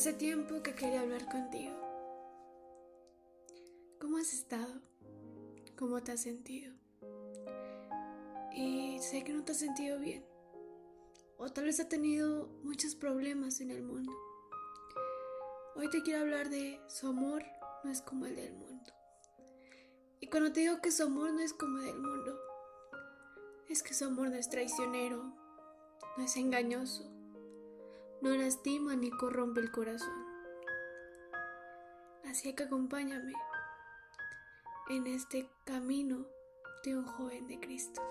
Hace tiempo que quería hablar contigo. ¿Cómo has estado? ¿Cómo te has sentido? Y sé que no te has sentido bien. O tal vez has tenido muchos problemas en el mundo. Hoy te quiero hablar de su amor no es como el del mundo. Y cuando te digo que su amor no es como el del mundo, es que su amor no es traicionero, no es engañoso, no lastima ni corrompe el corazón. Así que acompáñame en este camino de un joven de Cristo.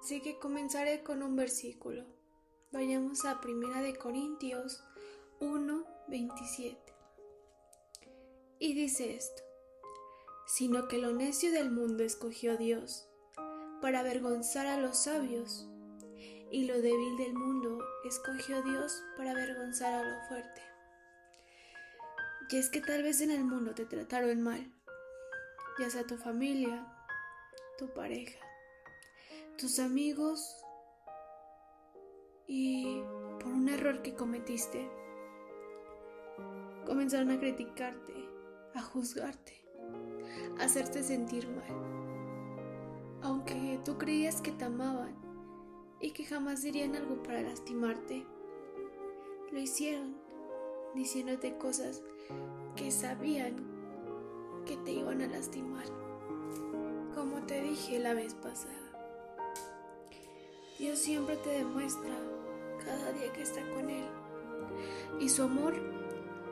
Así que comenzaré con un versículo. Vayamos a Primera de Corintios 1, 27. Y dice esto, sino que lo necio del mundo escogió Dios para avergonzar a los sabios y lo débil del mundo escogió Dios para avergonzar a lo fuerte. Y es que tal vez en el mundo te trataron mal, ya sea tu familia, tu pareja, tus amigos y por un error que cometiste, comenzaron a criticarte, a juzgarte, a hacerte sentir mal. Aunque tú creías que te amaban y que jamás dirían algo para lastimarte. Lo hicieron diciéndote cosas que sabían que te iban a lastimar. Como te dije la vez pasada, Dios siempre te demuestra cada día que está con Él. Y su amor,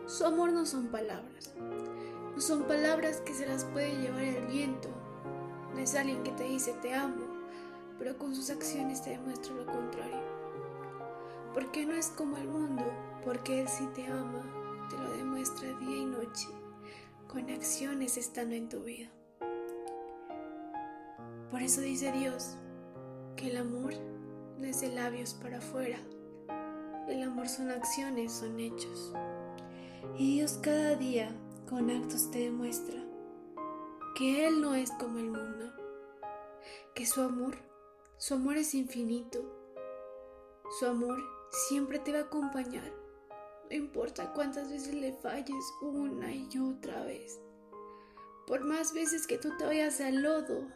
su amor no son palabras. No son palabras que se las puede llevar el viento. No es alguien que te dice te amo pero con sus acciones te demuestra lo contrario. Porque no es como el mundo, porque Él sí te ama, te lo demuestra día y noche, con acciones estando en tu vida. Por eso dice Dios que el amor no es de labios para afuera, el amor son acciones, son hechos. Y Dios cada día con actos te demuestra que Él no es como el mundo, que su amor su amor es infinito. Su amor siempre te va a acompañar. No importa cuántas veces le falles una y otra vez. Por más veces que tú te vayas al lodo,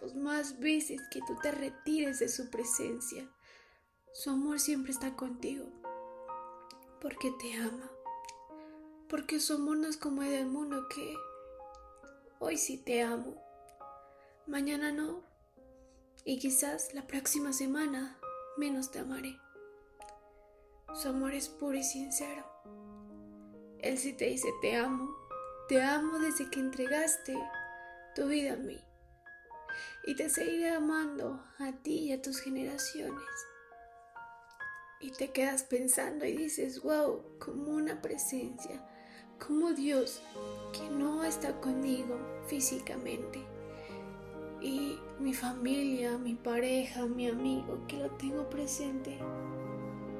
por más veces que tú te retires de su presencia, su amor siempre está contigo. Porque te ama. Porque su amor no es como el del mundo que hoy sí te amo, mañana no, y quizás la próxima semana menos te amaré. Su amor es puro y sincero. Él sí te dice te amo, te amo desde que entregaste tu vida a mí. Y te seguiré amando a ti y a tus generaciones. Y te quedas pensando y dices, wow, como una presencia, como Dios que no está conmigo físicamente y mi familia, mi pareja, mi amigo, que lo tengo presente,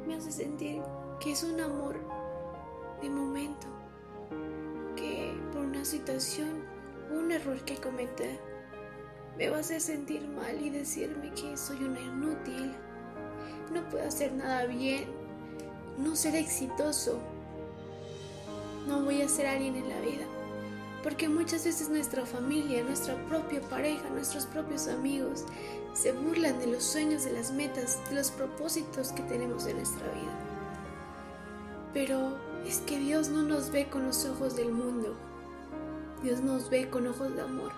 me hace sentir que es un amor de momento, que por una situación, un error que cometer, me va a hacer sentir mal y decirme que soy una inútil, no puedo hacer nada bien, no ser exitoso, no voy a ser alguien en la vida. Porque muchas veces nuestra familia, nuestra propia pareja, nuestros propios amigos se burlan de los sueños, de las metas, de los propósitos que tenemos en nuestra vida. Pero es que Dios no nos ve con los ojos del mundo. Dios nos ve con ojos de amor.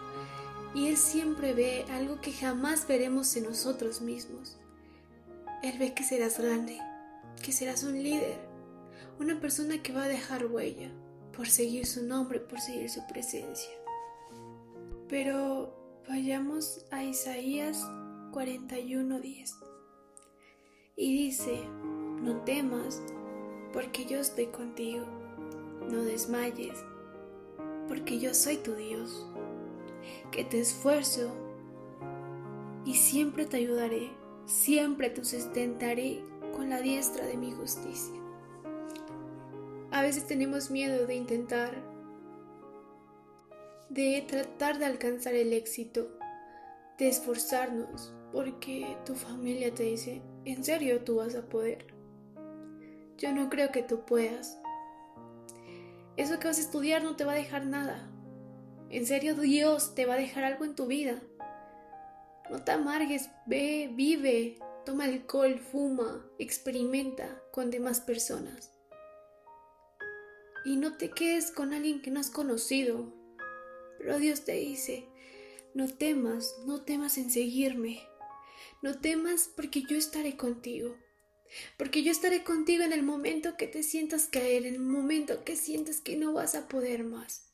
Y Él siempre ve algo que jamás veremos en nosotros mismos. Él ve que serás grande, que serás un líder, una persona que va a dejar huella, por seguir su nombre, por seguir su presencia. Pero vayamos a Isaías 41:10. Y dice, no temas, porque yo estoy contigo. No desmayes, porque yo soy tu Dios, que te esfuerzo y siempre te ayudaré, siempre te sustentaré con la diestra de mi justicia. A veces tenemos miedo de intentar, de tratar de alcanzar el éxito, de esforzarnos, porque tu familia te dice, en serio tú vas a poder. yo no creo que tú puedas. Eso que vas a estudiar no te va a dejar nada. En serio, Dios te va a dejar algo en tu vida. No te amargues, ve, vive, toma alcohol, fuma, experimenta con demás personas. Y no te quedes con alguien que no has conocido. Pero Dios te dice, no temas, no temas en seguirme. No temas porque yo estaré contigo. Porque yo estaré contigo en el momento que te sientas caer, en el momento que sientas que no vas a poder más.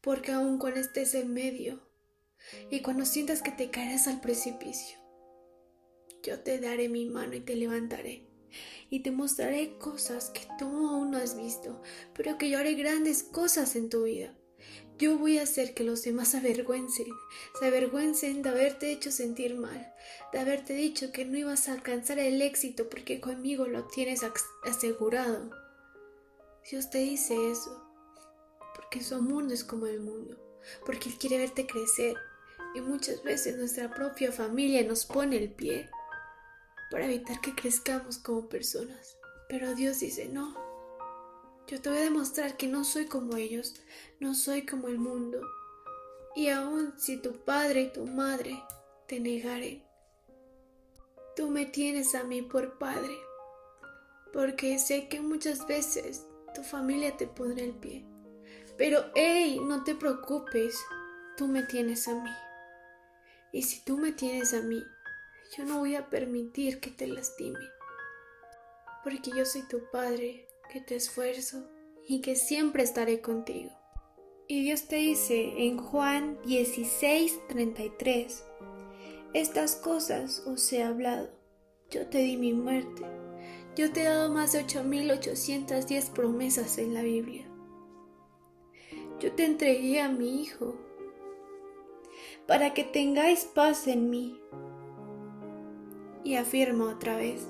Porque aun cuando estés en medio y cuando sientas que te caerás al precipicio, yo te daré mi mano y te levantaré. Y te mostraré cosas que tú aún no has visto, pero que yo haré grandes cosas en tu vida. Yo voy a hacer que los demás se avergüencen, se avergüencen de haberte hecho sentir mal, de haberte dicho que no ibas a alcanzar el éxito porque conmigo lo tienes asegurado. Dios te dice eso, porque su amor no es como el mundo, porque Él quiere verte crecer y muchas veces nuestra propia familia nos pone el pie para evitar que crezcamos como personas. Pero Dios dice no. Yo te voy a demostrar que no soy como ellos, no soy como el mundo. Y aun si tu padre y tu madre te negaren, tú me tienes a mí por padre, porque sé que muchas veces tu familia te pondrá el pie. Pero, hey, no te preocupes, tú me tienes a mí. Y si tú me tienes a mí, yo no voy a permitir que te lastime, porque yo soy tu padre que te esfuerzo y que siempre estaré contigo. Y Dios te dice en Juan 16:33, estas cosas os he hablado, yo te di mi muerte, yo te he dado más de 8.810 promesas en la Biblia. Yo te entregué a mi Hijo para que tengáis paz en mí. Y afirma otra vez,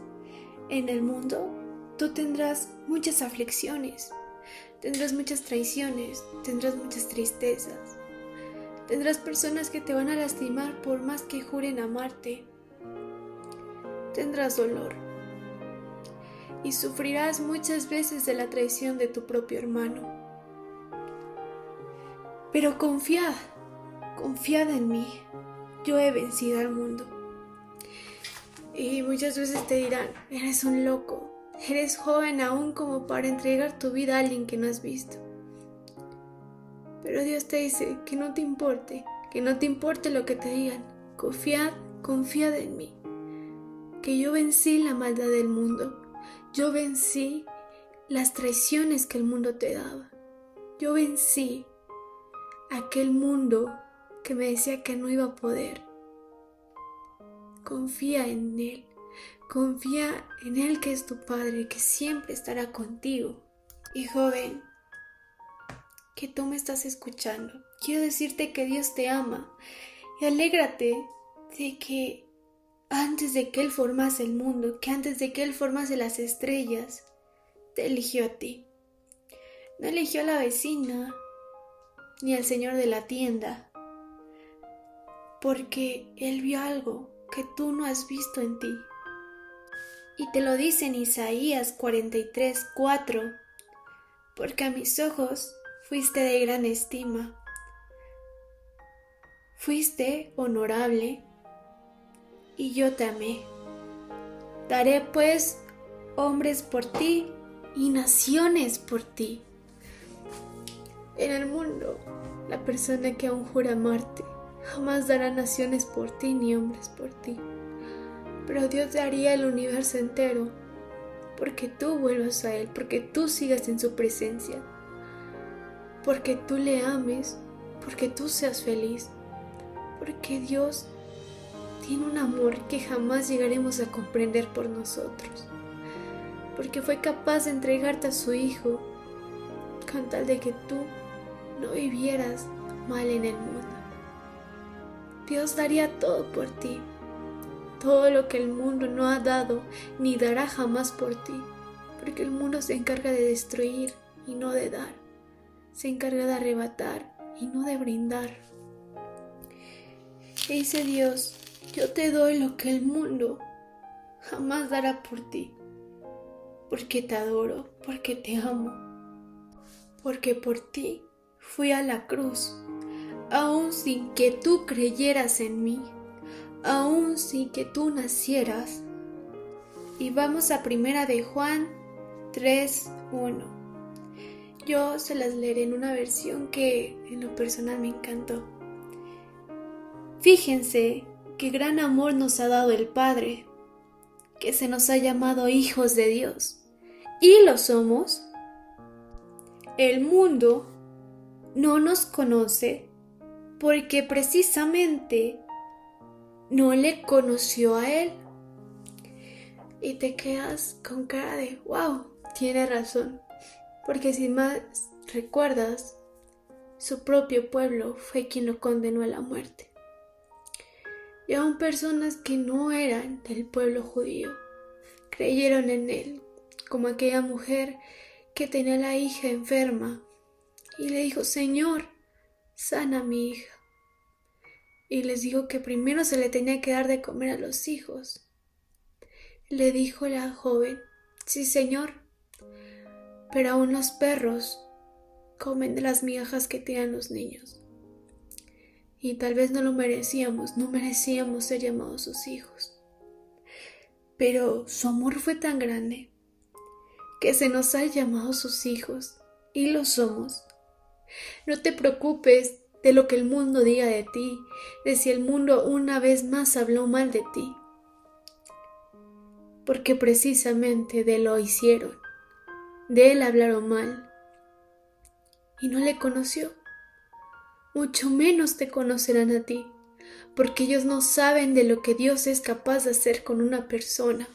en el mundo tú tendrás muchas aflicciones, tendrás muchas traiciones, tendrás muchas tristezas, tendrás personas que te van a lastimar por más que juren amarte, tendrás dolor y sufrirás muchas veces de la traición de tu propio hermano. Pero confiad, confiad en mí, yo he vencido al mundo. Y muchas veces te dirán, eres un loco, Eres joven aún como para entregar tu vida a alguien que no has visto. Pero Dios te dice que no te importe, que no te importe lo que te digan. Confiad, confiad en mí. Que yo vencí la maldad del mundo. Yo vencí las traiciones que el mundo te daba. Yo vencí aquel mundo que me decía que no iba a poder. Confía en Él. Confía en Él que es tu Padre, que siempre estará contigo. Y joven, que tú me estás escuchando, quiero decirte que Dios te ama y alégrate de que antes de que Él formase el mundo, que antes de que Él formase las estrellas, te eligió a ti. No eligió a la vecina ni al señor de la tienda, porque Él vio algo que tú no has visto en ti. Y te lo dice en Isaías 43, 4, porque a mis ojos fuiste de gran estima, fuiste honorable, y yo te amé. Daré pues hombres por ti y naciones por ti. En el mundo, la persona que aún jura amarte jamás dará naciones por ti ni hombres por ti pero Dios daría el universo entero porque tú vuelvas a Él, porque tú sigas en su presencia, porque tú le ames, porque tú seas feliz, porque Dios tiene un amor que jamás llegaremos a comprender por nosotros, porque fue capaz de entregarte a su Hijo con tal de que tú no vivieras mal en el mundo. Dios daría todo por ti, todo lo que el mundo no ha dado ni dará jamás por ti, porque el mundo se encarga de destruir y no de dar, se encarga de arrebatar y no de brindar. E dice Dios, yo te doy lo que el mundo jamás dará por ti. porque te adoro, porque te amo, porque por ti fui a la cruz, aun sin que tú creyeras en mí, aun sin que tú nacieras. Y vamos a primera de Juan 3.1. Yo se las leeré en una versión que en lo personal me encantó. Fíjense qué gran amor nos ha dado el Padre, que se nos ha llamado hijos de Dios y lo somos, el mundo no nos conoce porque precisamente no le conoció a él. Y te quedas con cara de, wow, tiene razón. Porque si más recuerdas, su propio pueblo fue quien lo condenó a la muerte. Y aún personas que no eran del pueblo judío creyeron en él como aquella mujer que tenía la hija enferma y le dijo, Señor, sana mi hija. Y les dijo que primero se le tenía que dar de comer a los hijos. Le dijo la joven, sí, Señor, pero aún los perros comen de las migajas que tiran los niños. Y tal vez no lo merecíamos, no merecíamos ser llamados sus hijos. Pero su amor fue tan grande que se nos ha llamado sus hijos, y lo somos. No te preocupes de lo que el mundo diga de ti, de si el mundo una vez más habló mal de ti, porque precisamente de lo hicieron, de él hablaron mal, y no le conoció. Mucho menos te conocerán a ti, porque ellos no saben de lo que Dios es capaz de hacer con una persona.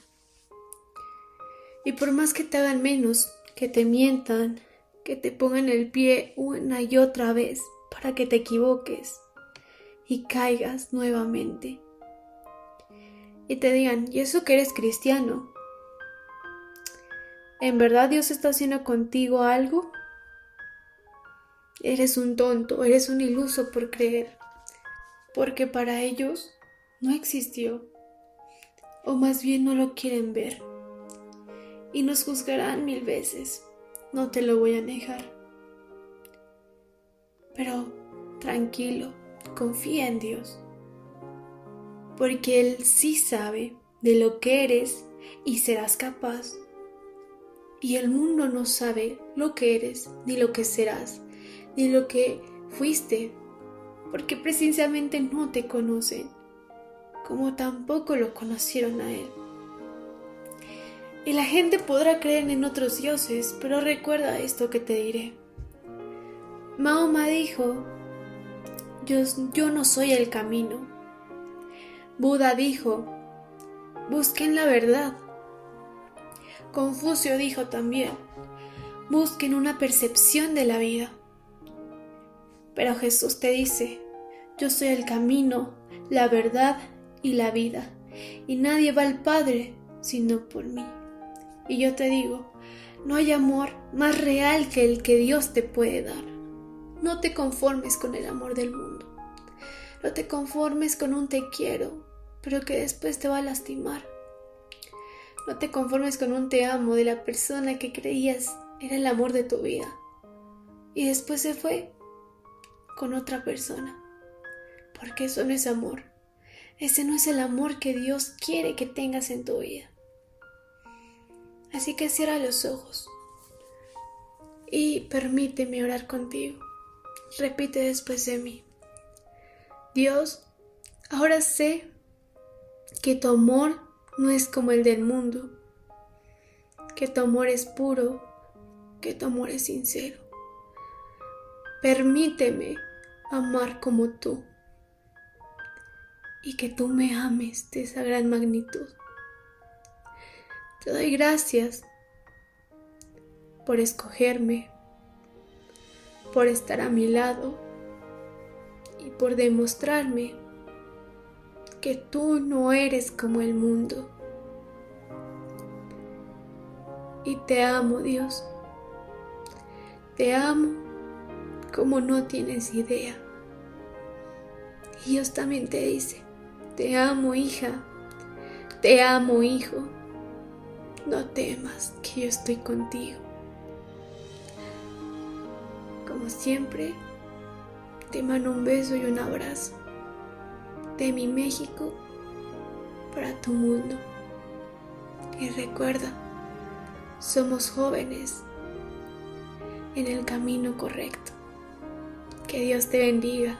Y por más que te hagan menos, que te mientan, que te pongan el pie una y otra vez para que te equivoques y caigas nuevamente. Y te digan, ¿y eso que eres cristiano? ¿En verdad Dios está haciendo contigo algo? Eres un tonto, eres un iluso por creer, porque para ellos no existió, o más bien no lo quieren ver y nos juzgarán mil veces, no te lo voy a negar. Pero tranquilo, confía en Dios, porque Él sí sabe de lo que eres y serás capaz. Y el mundo no sabe lo que eres, ni lo que serás, ni lo que fuiste, porque precisamente no te conocen, como tampoco lo conocieron a Él. Y la gente podrá creer en otros dioses, pero recuerda esto que te diré. Mahoma dijo, yo, yo no soy el camino. Buda dijo, busquen la verdad. Confucio dijo también, busquen una percepción de la vida. Pero Jesús te dice, yo soy el camino, la verdad y la vida, y nadie va al Padre sino por mí. Y yo te digo, no hay amor más real que el que Dios te puede dar. No te conformes con el amor del mundo. No te conformes con un te quiero, pero que después te va a lastimar. No te conformes con un te amo de la persona que creías era el amor de tu vida. Y después se fue con otra persona. Porque eso no es amor. Ese no es el amor que Dios quiere que tengas en tu vida. Así que cierra los ojos y permíteme orar contigo. Repite después de mí. Dios, ahora sé que tu amor no es como el del mundo, que tu amor es puro, que tu amor es sincero. Permíteme amar como tú y que tú me ames de esa gran magnitud. Te doy gracias por escogerme, por estar a mi lado y por demostrarme que tú no eres como el mundo. Y te amo, Dios. Te amo como no tienes idea. Dios también te dice, te amo, hija. Te amo, hijo no temas que yo estoy contigo. Como siempre, te mando un beso y un abrazo de mi México para tu mundo. Y recuerda, somos jóvenes en el camino correcto. Que Dios te bendiga.